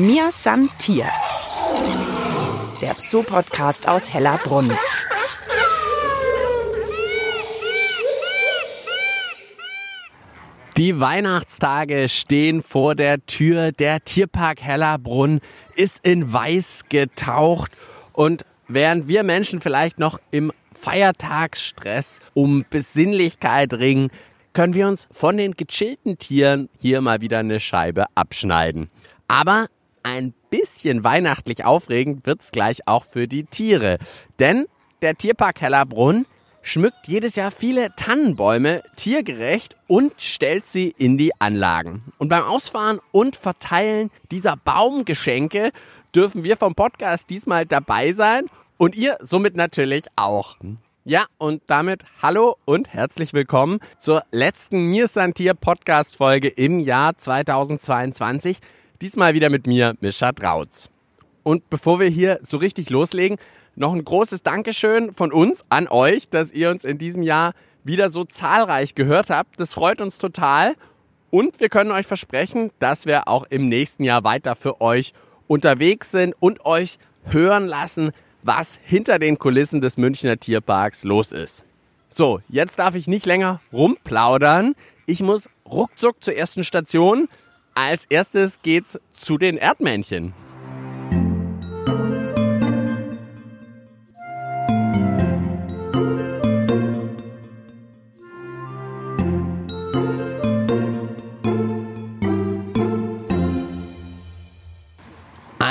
Mir San Tier. Der Zoo-Podcast aus Hellerbrunn. Die Weihnachtstage stehen vor der Tür. Der Tierpark Hellerbrunn ist in Weiß getaucht. Und während wir Menschen vielleicht noch im Feiertagsstress um Besinnlichkeit ringen, können wir uns von den gechillten Tieren hier mal wieder eine Scheibe abschneiden. Aber ein bisschen weihnachtlich aufregend wird's gleich auch für die Tiere. Denn der Tierpark Hellerbrunn schmückt jedes Jahr viele Tannenbäume tiergerecht und stellt sie in die Anlagen. Und beim Ausfahren und Verteilen dieser Baumgeschenke dürfen wir vom Podcast diesmal dabei sein und ihr somit natürlich auch. Ja, und damit hallo und herzlich willkommen zur letzten Mir Santier Podcast Folge im Jahr 2022. Diesmal wieder mit mir, Mischa Drautz. Und bevor wir hier so richtig loslegen, noch ein großes Dankeschön von uns an euch, dass ihr uns in diesem Jahr wieder so zahlreich gehört habt. Das freut uns total. Und wir können euch versprechen, dass wir auch im nächsten Jahr weiter für euch unterwegs sind und euch hören lassen, was hinter den Kulissen des Münchner Tierparks los ist. So, jetzt darf ich nicht länger rumplaudern. Ich muss ruckzuck zur ersten Station. Als erstes geht's zu den Erdmännchen.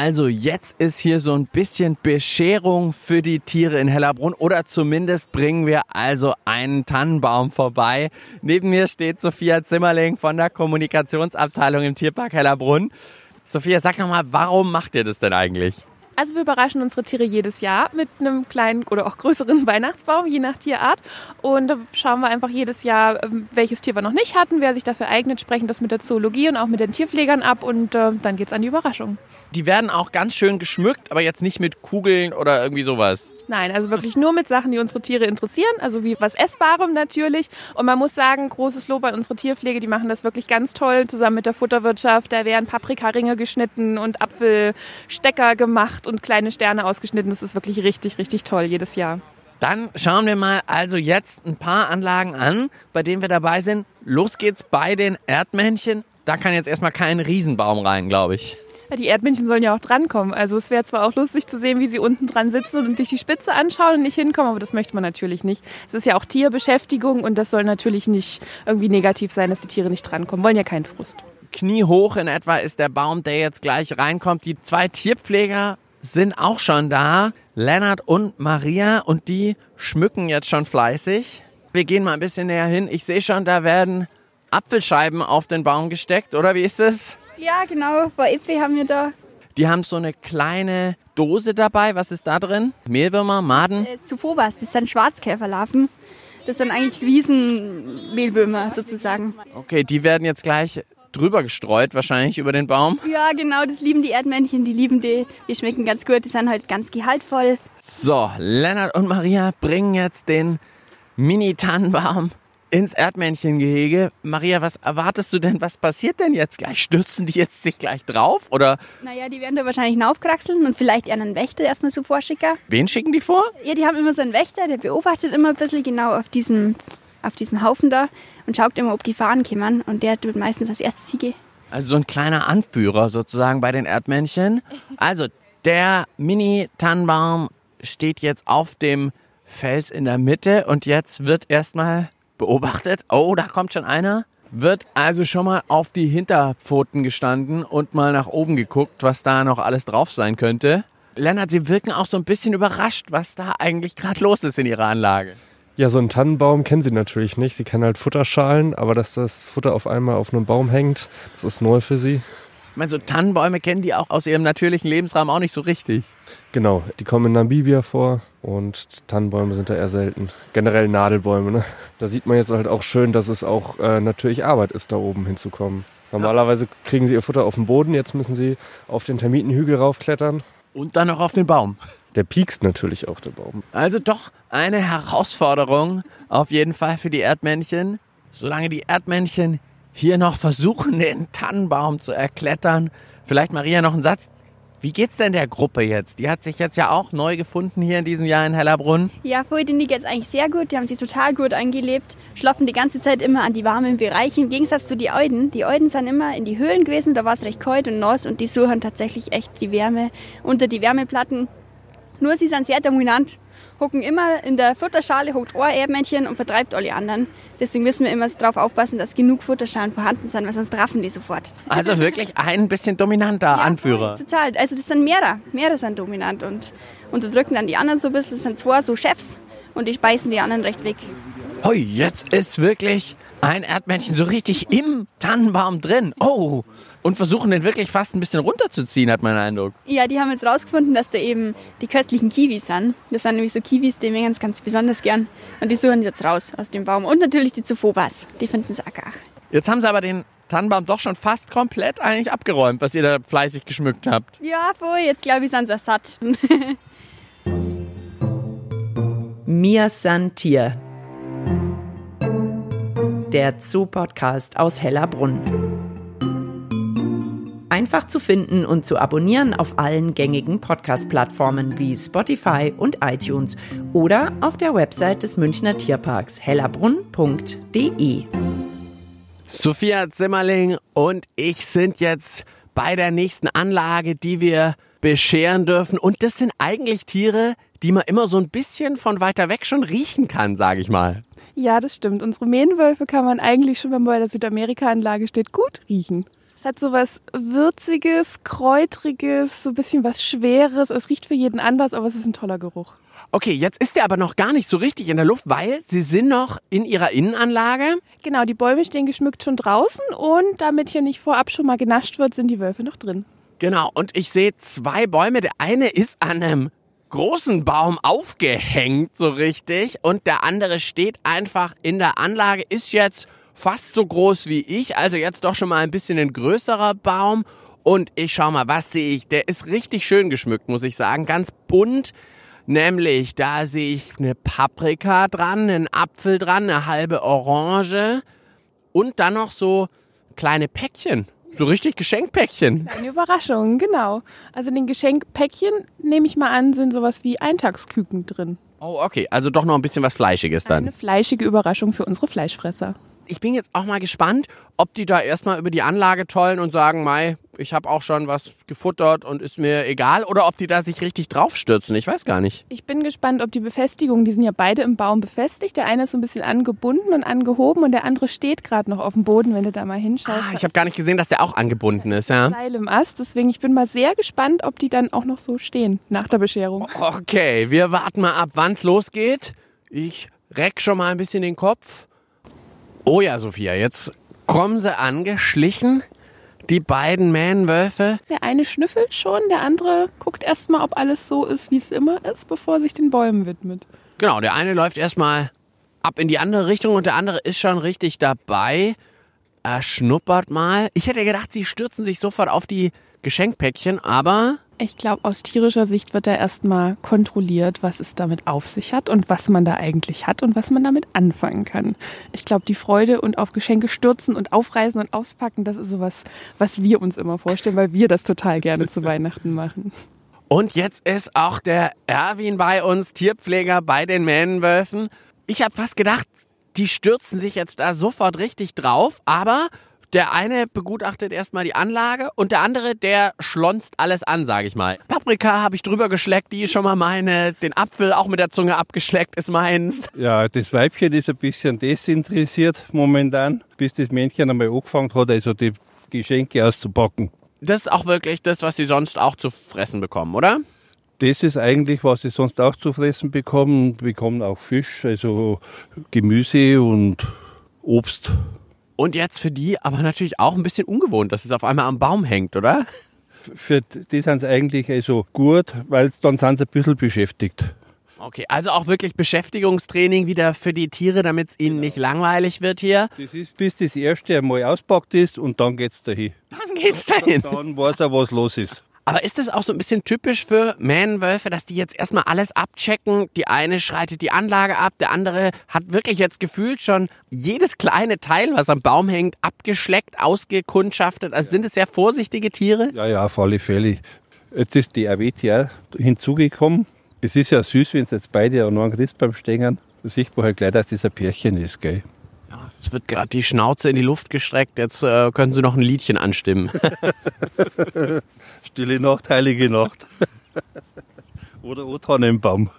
Also jetzt ist hier so ein bisschen Bescherung für die Tiere in Hellerbrunn oder zumindest bringen wir also einen Tannenbaum vorbei. Neben mir steht Sophia Zimmerling von der Kommunikationsabteilung im Tierpark Hellerbrunn. Sophia, sag nochmal, warum macht ihr das denn eigentlich? Also wir überraschen unsere Tiere jedes Jahr mit einem kleinen oder auch größeren Weihnachtsbaum, je nach Tierart. Und da schauen wir einfach jedes Jahr, ähm, welches Tier wir noch nicht hatten, wer sich dafür eignet, sprechen das mit der Zoologie und auch mit den Tierpflegern ab und äh, dann geht's an die Überraschung. Die werden auch ganz schön geschmückt, aber jetzt nicht mit Kugeln oder irgendwie sowas. Nein, also wirklich nur mit Sachen, die unsere Tiere interessieren, also wie was Essbarem natürlich. Und man muss sagen, großes Lob an unsere Tierpflege, die machen das wirklich ganz toll zusammen mit der Futterwirtschaft. Da werden Paprikaringe geschnitten und Apfelstecker gemacht und kleine Sterne ausgeschnitten. Das ist wirklich richtig, richtig toll jedes Jahr. Dann schauen wir mal also jetzt ein paar Anlagen an, bei denen wir dabei sind. Los geht's bei den Erdmännchen. Da kann jetzt erstmal kein Riesenbaum rein, glaube ich. Die Erdmännchen sollen ja auch drankommen. Also es wäre zwar auch lustig zu sehen, wie sie unten dran sitzen und sich die Spitze anschauen und nicht hinkommen, aber das möchte man natürlich nicht. Es ist ja auch Tierbeschäftigung und das soll natürlich nicht irgendwie negativ sein, dass die Tiere nicht drankommen. Wollen ja keinen Frust. Kniehoch in etwa ist der Baum, der jetzt gleich reinkommt. Die zwei Tierpfleger sind auch schon da, Lennart und Maria, und die schmücken jetzt schon fleißig. Wir gehen mal ein bisschen näher hin. Ich sehe schon, da werden Apfelscheiben auf den Baum gesteckt, oder wie ist es? Ja, genau. Vor Äpfel haben wir da. Die haben so eine kleine Dose dabei. Was ist da drin? Mehlwürmer, Maden? Äh, Zufobas, das sind Schwarzkäferlarven. Das sind eigentlich Wiesenmehlwürmer sozusagen. Okay, die werden jetzt gleich drüber gestreut, wahrscheinlich über den Baum. Ja, genau, das lieben die Erdmännchen, die lieben die. Die schmecken ganz gut, die sind halt ganz gehaltvoll. So, Lennart und Maria bringen jetzt den Mini-Tannenbaum ins Erdmännchengehege. Maria, was erwartest du denn? Was passiert denn jetzt gleich? Stürzen die jetzt sich gleich drauf? Oder? Naja, die werden da wahrscheinlich aufkraxeln und vielleicht eher einen Wächter erstmal so vorschicken. Wen schicken die vor? Ja, die haben immer so einen Wächter, der beobachtet immer ein bisschen genau auf diesem, auf diesem Haufen da und schaut immer, ob Gefahren kommen. Und der tut meistens als erstes Siege. Also so ein kleiner Anführer sozusagen bei den Erdmännchen. Also der Mini-Tannenbaum steht jetzt auf dem Fels in der Mitte und jetzt wird erstmal beobachtet. Oh, da kommt schon einer. Wird also schon mal auf die Hinterpfoten gestanden und mal nach oben geguckt, was da noch alles drauf sein könnte. Lennart, Sie wirken auch so ein bisschen überrascht, was da eigentlich gerade los ist in Ihrer Anlage. Ja, so einen Tannenbaum kennen sie natürlich nicht. Sie kennen halt Futterschalen, aber dass das Futter auf einmal auf einem Baum hängt, das ist neu für sie. Ich meine, so Tannenbäume kennen die auch aus ihrem natürlichen Lebensraum auch nicht so richtig. Genau, die kommen in Namibia vor und Tannenbäume sind da eher selten. Generell Nadelbäume. Ne? Da sieht man jetzt halt auch schön, dass es auch äh, natürlich Arbeit ist, da oben hinzukommen. Normalerweise kriegen sie ihr Futter auf dem Boden, jetzt müssen sie auf den Termitenhügel raufklettern. Und dann noch auf den Baum. Der piekst natürlich auch, der Baum. Also doch eine Herausforderung auf jeden Fall für die Erdmännchen. Solange die Erdmännchen hier noch versuchen, den Tannenbaum zu erklettern. Vielleicht Maria noch einen Satz. Wie geht's denn der Gruppe jetzt? Die hat sich jetzt ja auch neu gefunden hier in diesem Jahr in Hellerbrunn. Ja, vorher denen geht's eigentlich sehr gut. Die haben sich total gut eingelebt, schlafen die ganze Zeit immer an die warmen Bereiche. Im Gegensatz zu die Euden. Die Euden sind immer in die Höhlen gewesen, da war es recht kalt und nass und die suchen tatsächlich echt die Wärme unter die Wärmeplatten. Nur sie sind sehr dominant hocken immer in der Futterschale, hockt ein Erdmännchen und vertreibt alle anderen. Deswegen müssen wir immer darauf aufpassen, dass genug Futterschalen vorhanden sind, weil sonst raffen die sofort. Also wirklich ein bisschen dominanter ja, Anführer. Total. Also das sind mehrere. Mehrere sind dominant und unterdrücken dann die anderen so ein bisschen. Das sind zwei so Chefs und die speisen die anderen recht weg. Hui, jetzt ist wirklich ein Erdmännchen so richtig im Tannenbaum drin. Oh, und versuchen den wirklich fast ein bisschen runterzuziehen, hat mein Eindruck. Ja, die haben jetzt rausgefunden, dass da eben die köstlichen Kiwis sind. Das sind nämlich so Kiwis, die mögen ganz, ganz besonders gern. Und die suchen jetzt raus aus dem Baum. Und natürlich die Zufobas, die finden es auch. Jetzt haben sie aber den Tannenbaum doch schon fast komplett eigentlich abgeräumt, was ihr da fleißig geschmückt habt. Ja, voll. Jetzt glaube ich, sind sie satt. Mir san Tier. Der Zoo-Podcast aus Hellerbrunn einfach zu finden und zu abonnieren auf allen gängigen Podcast-Plattformen wie Spotify und iTunes oder auf der Website des Münchner Tierparks hellerbrunn.de. Sophia Zimmerling und ich sind jetzt bei der nächsten Anlage, die wir bescheren dürfen. Und das sind eigentlich Tiere, die man immer so ein bisschen von weiter weg schon riechen kann, sage ich mal. Ja, das stimmt. Unsere Mähnwölfe kann man eigentlich schon, wenn man bei der Südamerika-Anlage steht, gut riechen. Es hat so was Würziges, Kräutriges, so ein bisschen was Schweres. Es riecht für jeden anders, aber es ist ein toller Geruch. Okay, jetzt ist der aber noch gar nicht so richtig in der Luft, weil sie sind noch in ihrer Innenanlage. Genau, die Bäume stehen geschmückt schon draußen und damit hier nicht vorab schon mal genascht wird, sind die Wölfe noch drin. Genau, und ich sehe zwei Bäume. Der eine ist an einem großen Baum aufgehängt, so richtig, und der andere steht einfach in der Anlage, ist jetzt fast so groß wie ich, also jetzt doch schon mal ein bisschen ein größerer Baum. Und ich schau mal, was sehe ich? Der ist richtig schön geschmückt, muss ich sagen. Ganz bunt. Nämlich, da sehe ich eine Paprika dran, einen Apfel dran, eine halbe Orange und dann noch so kleine Päckchen. So richtig Geschenkpäckchen. Eine Überraschung, genau. Also in den Geschenkpäckchen, nehme ich mal an, sind sowas wie Eintagsküken drin. Oh, okay. Also doch noch ein bisschen was Fleischiges dann. Eine fleischige Überraschung für unsere Fleischfresser ich bin jetzt auch mal gespannt, ob die da erstmal über die Anlage tollen und sagen, Mai, ich habe auch schon was gefuttert und ist mir egal, oder ob die da sich richtig draufstürzen. Ich weiß gar nicht. Ich bin gespannt, ob die Befestigungen, die sind ja beide im Baum befestigt. Der eine ist so ein bisschen angebunden und angehoben und der andere steht gerade noch auf dem Boden, wenn du da mal hinschaust. Ah, ich habe gar nicht gesehen, dass der auch angebunden ist, ja. Seil im Ast, deswegen ich bin mal sehr gespannt, ob die dann auch noch so stehen nach der Bescherung. Okay, wir warten mal ab, wann es losgeht. Ich reck schon mal ein bisschen den Kopf. Oh ja, Sophia, jetzt kommen sie angeschlichen, die beiden Mähnwölfe. Der eine schnüffelt schon, der andere guckt erstmal, ob alles so ist, wie es immer ist, bevor er sich den Bäumen widmet. Genau, der eine läuft erstmal ab in die andere Richtung und der andere ist schon richtig dabei. Er schnuppert mal. Ich hätte gedacht, sie stürzen sich sofort auf die Geschenkpäckchen, aber ich glaube, aus tierischer Sicht wird da erstmal kontrolliert, was es damit auf sich hat und was man da eigentlich hat und was man damit anfangen kann. Ich glaube, die Freude und auf Geschenke stürzen und aufreißen und auspacken, das ist sowas, was wir uns immer vorstellen, weil wir das total gerne zu Weihnachten machen. Und jetzt ist auch der Erwin bei uns, Tierpfleger bei den Mähnenwölfen. Ich habe fast gedacht, die stürzen sich jetzt da sofort richtig drauf, aber der eine begutachtet erstmal die Anlage und der andere, der schlonzt alles an, sage ich mal. Paprika habe ich drüber geschleckt, die ist schon mal meine. Den Apfel auch mit der Zunge abgeschleckt ist meins. Ja, das Weibchen ist ein bisschen desinteressiert momentan, bis das Männchen einmal angefangen hat, also die Geschenke auszupacken. Das ist auch wirklich das, was sie sonst auch zu fressen bekommen, oder? Das ist eigentlich, was sie sonst auch zu fressen bekommen. Bekommen auch Fisch, also Gemüse und Obst. Und jetzt für die aber natürlich auch ein bisschen ungewohnt, dass es auf einmal am Baum hängt, oder? Für die sind es eigentlich also gut, weil dann sind sie ein bisschen beschäftigt. Okay, also auch wirklich Beschäftigungstraining wieder für die Tiere, damit es ihnen genau. nicht langweilig wird hier. Das ist, bis das erste einmal auspackt ist und dann geht's dahin. Dann geht's dahin. Dann weiß er, was los ist. Aber ist es auch so ein bisschen typisch für Mähnenwölfe, dass die jetzt erstmal alles abchecken? Die eine schreitet die Anlage ab, der andere hat wirklich jetzt gefühlt schon jedes kleine Teil, was am Baum hängt, abgeschleckt, ausgekundschaftet. Also sind es sehr vorsichtige Tiere? Ja, ja, auf alle Fälle. Jetzt ist die RWTR hinzugekommen. Es ist ja süß, wenn es jetzt beide noch einen Christbaum stehen. Da sieht man halt gleich, dass das ein Pärchen ist, gell? Es wird gerade die Schnauze in die Luft gestreckt. Jetzt äh, können Sie noch ein Liedchen anstimmen. Stille Nacht, heilige Nacht. Oder O-Tonne im Baum.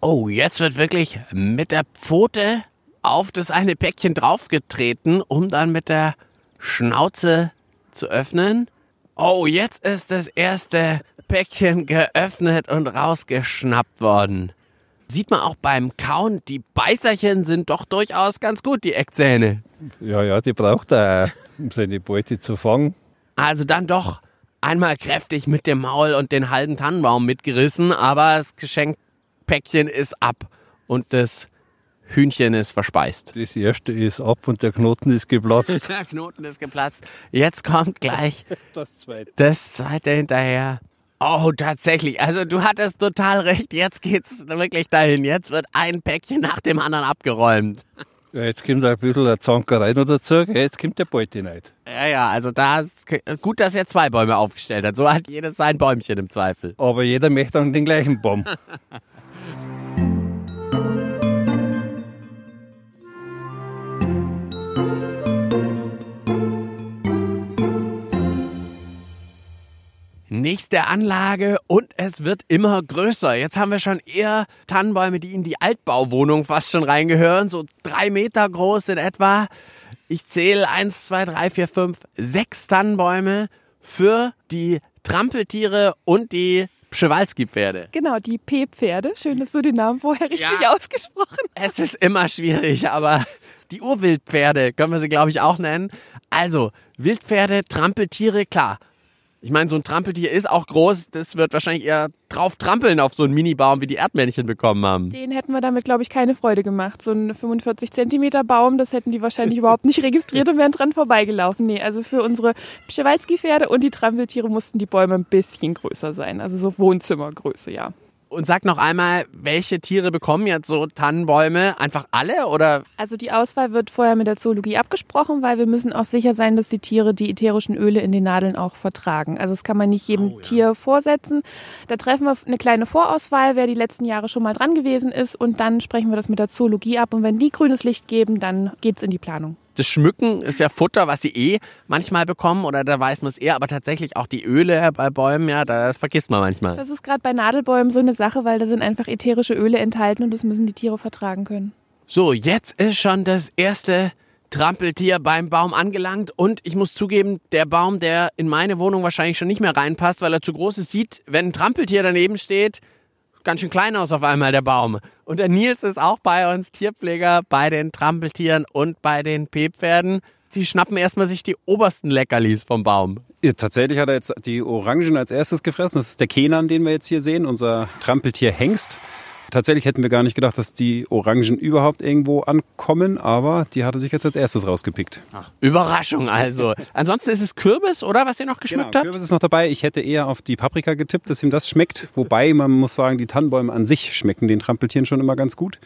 Oh, jetzt wird wirklich mit der Pfote auf das eine Päckchen draufgetreten, um dann mit der Schnauze zu öffnen. Oh, jetzt ist das erste Päckchen geöffnet und rausgeschnappt worden. Sieht man auch beim Kauen, die Beißerchen sind doch durchaus ganz gut, die Eckzähne. Ja, ja, die braucht er, um seine Beute zu fangen. Also dann doch einmal kräftig mit dem Maul und den halben Tannenbaum mitgerissen, aber das Geschenkpäckchen ist ab und das Hühnchen ist verspeist. Das erste ist ab und der Knoten ist geplatzt. Der Knoten ist geplatzt. Jetzt kommt gleich Das zweite. das zweite hinterher. Oh, tatsächlich. Also du hattest total recht. Jetzt geht's wirklich dahin. Jetzt wird ein Päckchen nach dem anderen abgeräumt. Ja, jetzt kommt ein bisschen eine Zankerei noch dazu. Jetzt kommt der Beute nicht. Ja, ja, also da ist gut, dass er zwei Bäume aufgestellt hat. So hat jedes sein Bäumchen im Zweifel. Aber jeder möchte an den gleichen Baum. Nächste Anlage und es wird immer größer. Jetzt haben wir schon eher Tannenbäume, die in die Altbauwohnung fast schon reingehören, so drei Meter groß in etwa. Ich zähle eins, zwei, drei, vier, fünf, sechs Tannenbäume für die Trampeltiere und die Przewalski-Pferde. Genau, die P-Pferde. Schön, dass du den Namen vorher richtig Ja. ausgesprochen Es ist immer schwierig, aber die Urwildpferde können wir sie, glaube ich, auch nennen. Also, Wildpferde, Trampeltiere, klar. Ich meine, so ein Trampeltier ist auch groß. Das wird wahrscheinlich eher drauf trampeln auf so einen Minibaum, wie die Erdmännchen bekommen haben. Den hätten wir damit, glaube ich, keine Freude gemacht. So ein 45 Zentimeter Baum, das hätten die wahrscheinlich überhaupt nicht registriert und wären dran vorbeigelaufen. Nee, also für unsere Pschewalski-Pferde und die Trampeltiere mussten die Bäume ein bisschen größer sein. Also so Wohnzimmergröße, ja. Und sag noch einmal, welche Tiere bekommen jetzt so Tannenbäume? Einfach alle oder? Also die Auswahl wird vorher mit der Zoologie abgesprochen, weil wir müssen auch sicher sein, dass die Tiere die ätherischen Öle in den Nadeln auch vertragen. Also das kann man nicht jedem Tier vorsetzen. Da treffen wir eine kleine Vorauswahl, wer die letzten Jahre schon mal dran gewesen ist und dann sprechen wir das mit der Zoologie ab und wenn die grünes Licht geben, dann geht's in die Planung. Das Schmücken ist ja Futter, was sie eh manchmal bekommen oder da weiß man es eher, aber tatsächlich auch die Öle bei Bäumen, ja, da vergisst man manchmal. Das ist gerade bei Nadelbäumen so eine Sache, weil da sind einfach ätherische Öle enthalten und das müssen die Tiere vertragen können. So, jetzt ist schon das erste Trampeltier beim Baum angelangt und ich muss zugeben, der Baum, der in meine Wohnung wahrscheinlich schon nicht mehr reinpasst, weil er zu groß ist, sieht, wenn ein Trampeltier daneben steht, ganz schön klein aus auf einmal der Baum. Und der Nils ist auch bei uns, Tierpfleger bei den Trampeltieren und bei den P-Pferden. Die schnappen erstmal sich die obersten Leckerlis vom Baum. Ja, tatsächlich hat er jetzt die Orangen als erstes gefressen. Das ist der Kenan, den wir jetzt hier sehen, unser Trampeltier Hengst. Tatsächlich hätten wir gar nicht gedacht, dass die Orangen überhaupt irgendwo ankommen, aber die hatte sich jetzt als erstes rausgepickt. Überraschung also. Ansonsten ist es Kürbis, oder, was ihr noch geschmückt Genau, habt? Kürbis ist noch dabei. Ich hätte eher auf die Paprika getippt, dass ihm das schmeckt. Wobei, man muss sagen, die Tannenbäume an sich schmecken den Trampeltieren schon immer ganz gut.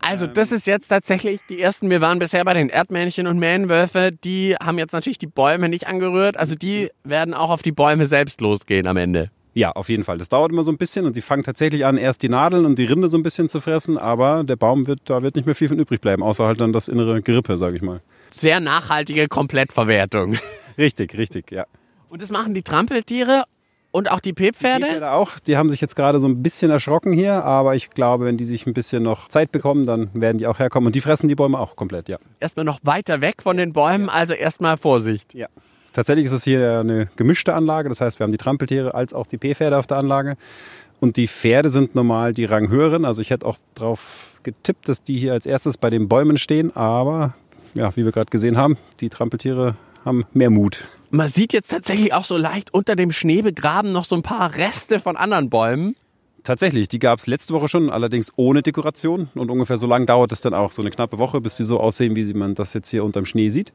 Also das ist jetzt tatsächlich die ersten, wir waren bisher bei den Erdmännchen und Mähnenwölfe, die haben jetzt natürlich die Bäume nicht angerührt, also die werden auch auf die Bäume selbst losgehen am Ende. Ja, auf jeden Fall. Das dauert immer so ein bisschen und die fangen tatsächlich an, erst die Nadeln und die Rinde so ein bisschen zu fressen, aber der Baum wird, da wird nicht mehr viel von übrig bleiben, außer halt dann das innere Gerippe, sage ich mal. Sehr nachhaltige Komplettverwertung. Richtig, richtig, ja. Und das machen die Trampeltiere und auch die Die Pferde. Pferde auch. Die haben sich jetzt gerade so ein bisschen erschrocken hier, aber ich glaube, wenn die sich ein bisschen noch Zeit bekommen, dann werden die auch herkommen. Und die fressen die Bäume auch komplett, ja. Erstmal noch weiter weg von den Bäumen, also erstmal Vorsicht. ja. Tatsächlich ist es hier eine gemischte Anlage. Das heißt, wir haben die Trampeltiere als auch die P-Pferde auf der Anlage. Und die Pferde sind normal die Ranghöheren. Also ich hätte auch darauf getippt, dass die hier als erstes bei den Bäumen stehen. Aber ja, wie wir gerade gesehen haben, die Trampeltiere haben mehr Mut. Man sieht jetzt tatsächlich auch so leicht unter dem Schnee begraben noch so ein paar Reste von anderen Bäumen. Tatsächlich, die gab es letzte Woche schon, allerdings ohne Dekoration. Und ungefähr so lang dauert es dann auch, so eine knappe Woche, bis die so aussehen, wie man das jetzt hier unterm Schnee sieht.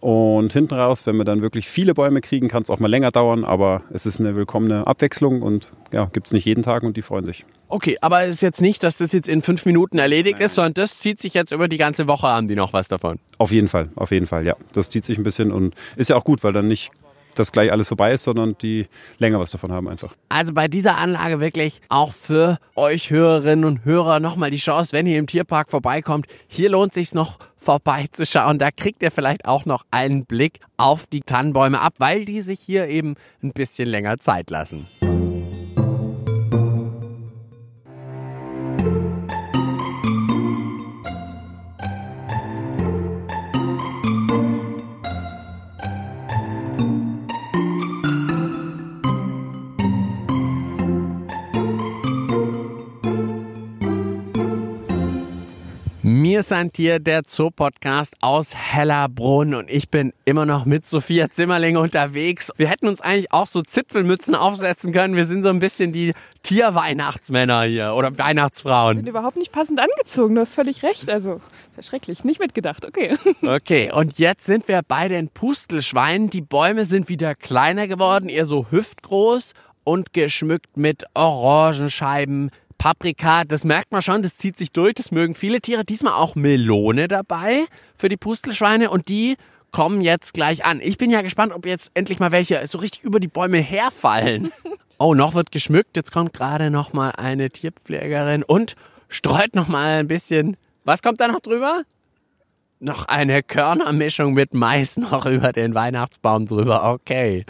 Und hinten raus, wenn wir dann wirklich viele Bäume kriegen, kann es auch mal länger dauern, aber es ist eine willkommene Abwechslung und ja, gibt es nicht jeden Tag und die freuen sich. Okay, aber es ist jetzt nicht, dass das jetzt in fünf Minuten erledigt ist, sondern das zieht sich jetzt über die ganze Woche, haben die noch was davon. Auf jeden Fall, auf jeden Fall, ja. Das zieht sich ein bisschen und ist ja auch gut, weil dann nicht dass gleich alles vorbei ist, sondern die länger was davon haben einfach. Also bei dieser Anlage wirklich auch für euch Hörerinnen und Hörer nochmal die Chance, wenn ihr im Tierpark vorbeikommt, hier lohnt sich noch vorbeizuschauen. Da kriegt ihr vielleicht auch noch einen Blick auf die Tannenbäume ab, weil die sich hier eben ein bisschen länger Zeit lassen. Wir sind hier der Zoo-Podcast aus Hellerbrunn und ich bin immer noch mit Sophia Zimmerling unterwegs. Wir hätten uns eigentlich auch so Zipfelmützen aufsetzen können. Wir sind so ein bisschen die Tierweihnachtsmänner hier oder Weihnachtsfrauen. Ich bin überhaupt nicht passend angezogen, du hast völlig recht. Also, sehr schrecklich, nicht mitgedacht, okay. Okay, und jetzt sind wir bei den Pustelschweinen. Die Bäume sind wieder kleiner geworden, eher so hüftgroß und geschmückt mit Orangenscheiben, Paprika, das merkt man schon, das zieht sich durch, das mögen viele Tiere. Diesmal auch Melone dabei für die Pustelschweine und die kommen jetzt gleich an. Ich bin ja gespannt, ob jetzt endlich mal welche so richtig über die Bäume herfallen. Oh, noch wird geschmückt. Jetzt kommt gerade noch mal eine Tierpflegerin und streut noch mal ein bisschen. Was kommt da noch drüber? Noch eine Körnermischung mit Mais noch über den Weihnachtsbaum drüber. Okay.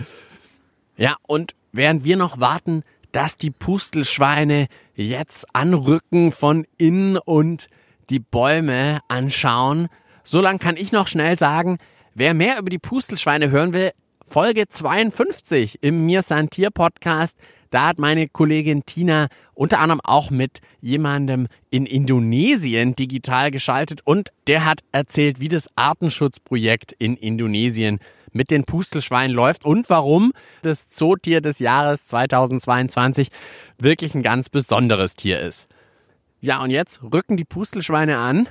Ja, und während wir noch warten, dass die Pustelschweine jetzt anrücken von innen und die Bäume anschauen. So lang kann ich noch schnell sagen, wer mehr über die Pustelschweine hören will, Folge 52 im Mir San Tier Podcast. Da hat meine Kollegin Tina unter anderem auch mit jemandem in Indonesien digital geschaltet und der hat erzählt, wie das Artenschutzprojekt in Indonesien mit den Pustelschweinen läuft und warum das Zootier des Jahres 2022 wirklich ein ganz besonderes Tier ist. Ja, und jetzt rücken die Pustelschweine an.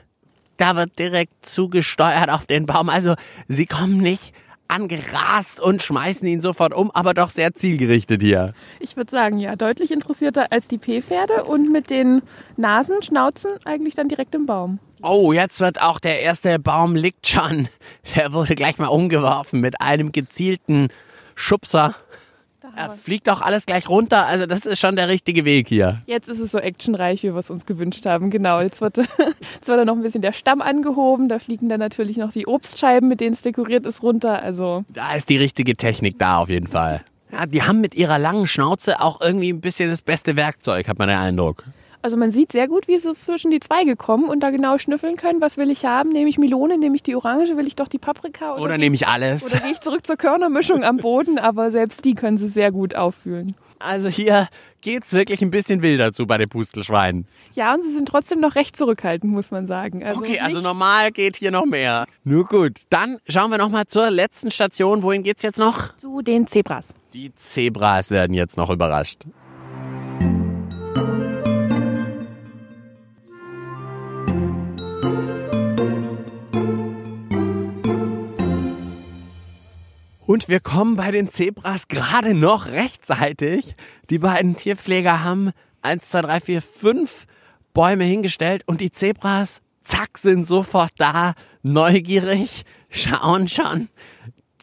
Da wird direkt zugesteuert auf den Baum. Also sie kommen nicht angerast und schmeißen ihn sofort um, aber doch sehr zielgerichtet hier. Ich würde sagen, ja, deutlich interessierter als die P-Pferde und mit den Nasen, Schnauzen eigentlich dann direkt im Baum. Oh, jetzt wird auch der erste Baum liegt schon. Der wurde gleich mal umgeworfen mit einem gezielten Schubser. Er fliegt auch alles gleich runter. Also das ist schon der richtige Weg hier. Jetzt ist es so actionreich, wie wir es uns gewünscht haben. Genau, jetzt wird, jetzt wird da noch ein bisschen der Stamm angehoben. Da fliegen dann natürlich noch die Obstscheiben, mit denen es dekoriert ist, runter. Also Da ist die richtige Technik da auf jeden Fall. Ja, die haben mit ihrer langen Schnauze auch irgendwie ein bisschen das beste Werkzeug, hat man den Eindruck. Also man sieht sehr gut, wie sie zwischen die Zweige kommen und da genau schnüffeln können, was will ich haben? Nehme ich Melone, nehme ich die Orange, will ich doch die Paprika? Oder, oder nehme ich alles? Oder gehe ich zurück zur Körnermischung am Boden? Aber selbst die können sie sehr gut auffühlen. Also hier geht's wirklich ein bisschen wilder zu bei den Pustelschweinen. Ja, und sie sind trotzdem noch recht zurückhaltend, muss man sagen. Also okay, also normal geht hier noch mehr. Nur gut. Dann schauen wir noch mal zur letzten Station. Wohin geht's jetzt noch? Zu den Zebras. Die Zebras werden jetzt noch überrascht. Und wir kommen bei den Zebras gerade noch rechtzeitig. Die beiden Tierpfleger haben eins, zwei, drei, vier, fünf Bäume hingestellt und die Zebras, zack, sind sofort da, neugierig, schauen schon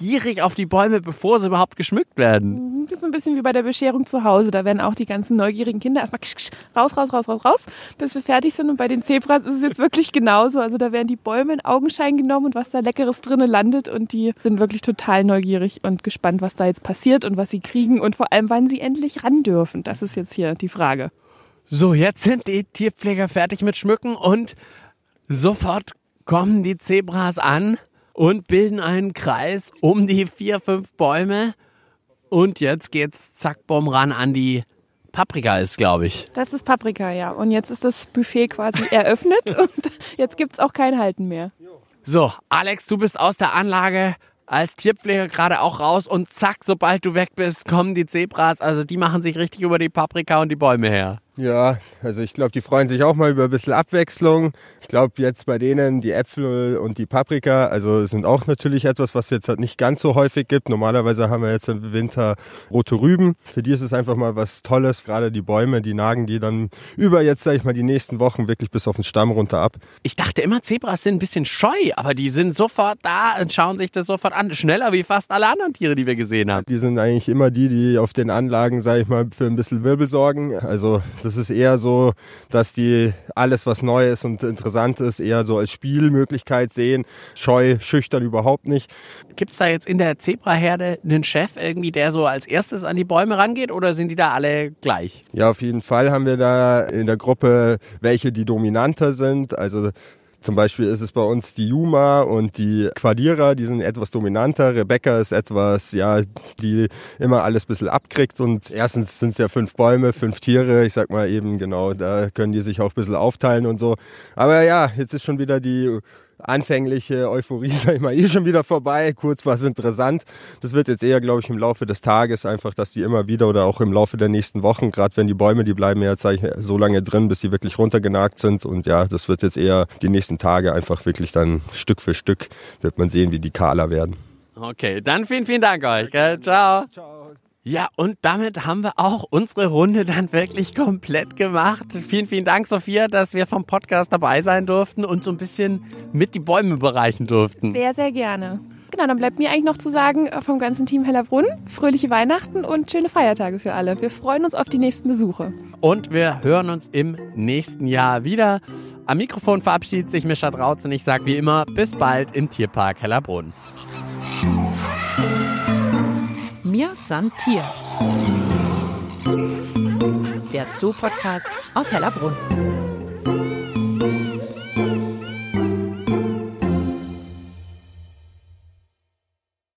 gierig auf die Bäume, bevor sie überhaupt geschmückt werden. Mhm, das ist ein bisschen wie bei der Bescherung zu Hause. Da werden auch die ganzen neugierigen Kinder erstmal raus, raus, raus, raus, raus, bis wir fertig sind. Und bei den Zebras ist es jetzt wirklich genauso. Also da werden die Bäume in Augenschein genommen und was da Leckeres drinnen landet. Und die sind wirklich total neugierig und gespannt, was da jetzt passiert und was sie kriegen und vor allem, wann sie endlich ran dürfen. Das ist jetzt hier die Frage. So, jetzt sind die Tierpfleger fertig mit Schmücken und sofort kommen die Zebras an und bilden einen Kreis um die vier, fünf Bäume. Und jetzt geht's zack, bumm ran an die Paprika ist, glaube ich. Das ist Paprika, ja. Und jetzt ist das Buffet quasi eröffnet und jetzt gibt's auch kein Halten mehr. So, Alex, du bist aus der Anlage als Tierpfleger gerade auch raus und zack, sobald du weg bist, kommen die Zebras. Also die machen sich richtig über die Paprika und die Bäume her. Ja, also ich glaube, die freuen sich auch mal über ein bisschen Abwechslung. Ich glaube jetzt bei denen die Äpfel und die Paprika, also sind auch natürlich etwas, was jetzt halt nicht ganz so häufig gibt. Normalerweise haben wir jetzt im Winter rote Rüben. Für die ist es einfach mal was Tolles. Gerade die Bäume, die nagen die dann über jetzt, sage ich mal, die nächsten Wochen wirklich bis auf den Stamm runter ab. Ich dachte immer, Zebras sind ein bisschen scheu, aber die sind sofort da und schauen sich das sofort an. Schneller wie fast alle anderen Tiere, die wir gesehen haben. Die sind eigentlich immer die, die auf den Anlagen, sage ich mal, für ein bisschen Wirbel sorgen. Also das ist eher so, dass die alles, was neu ist und interessant ist, eher so als Spielmöglichkeit sehen. Scheu, schüchtern überhaupt nicht. Gibt es da jetzt in der Zebraherde einen Chef irgendwie, der so als erstes an die Bäume rangeht oder sind die da alle gleich? Ja, auf jeden Fall haben wir da in der Gruppe welche, die dominanter sind. Also zum Beispiel ist es bei uns die Juma und die Quadira, die sind etwas dominanter. Rebecca ist etwas, ja, die immer alles ein bisschen abkriegt. Und erstens sind es ja fünf Bäume, fünf Tiere. Ich sag mal eben, genau, da können die sich auch ein bisschen aufteilen und so. Aber ja, jetzt ist schon wieder die anfängliche Euphorie, sag ich mal, eh schon wieder vorbei. Kurz war es interessant. Das wird jetzt eher, glaube ich, im Laufe des Tages einfach, dass die immer wieder oder auch im Laufe der nächsten Wochen, gerade wenn die Bäume, die bleiben ja, sag ich, so lange drin, bis die wirklich runtergenagt sind. Und ja, das wird jetzt eher die nächsten Tage einfach wirklich dann Stück für Stück wird man sehen, wie die kahler werden. Okay, dann vielen, vielen Dank euch. Gell? Ciao. Ciao. Ja, und damit haben wir auch unsere Runde dann wirklich komplett gemacht. Vielen, vielen Dank, Sophia, dass wir vom Podcast dabei sein durften und so ein bisschen mit die Bäume bereichen durften. Sehr, sehr gerne. Genau, dann bleibt mir eigentlich noch zu sagen äh, vom ganzen Team Hellerbrunn, fröhliche Weihnachten und schöne Feiertage für alle. Wir freuen uns auf die nächsten Besuche. Und wir hören uns im nächsten Jahr wieder. Am Mikrofon verabschiedet sich Mischa Drautz und ich sage wie immer, bis bald im Tierpark Hellerbrunn. Mir san Tier. Der Zoo-Podcast aus Hellerbrunn.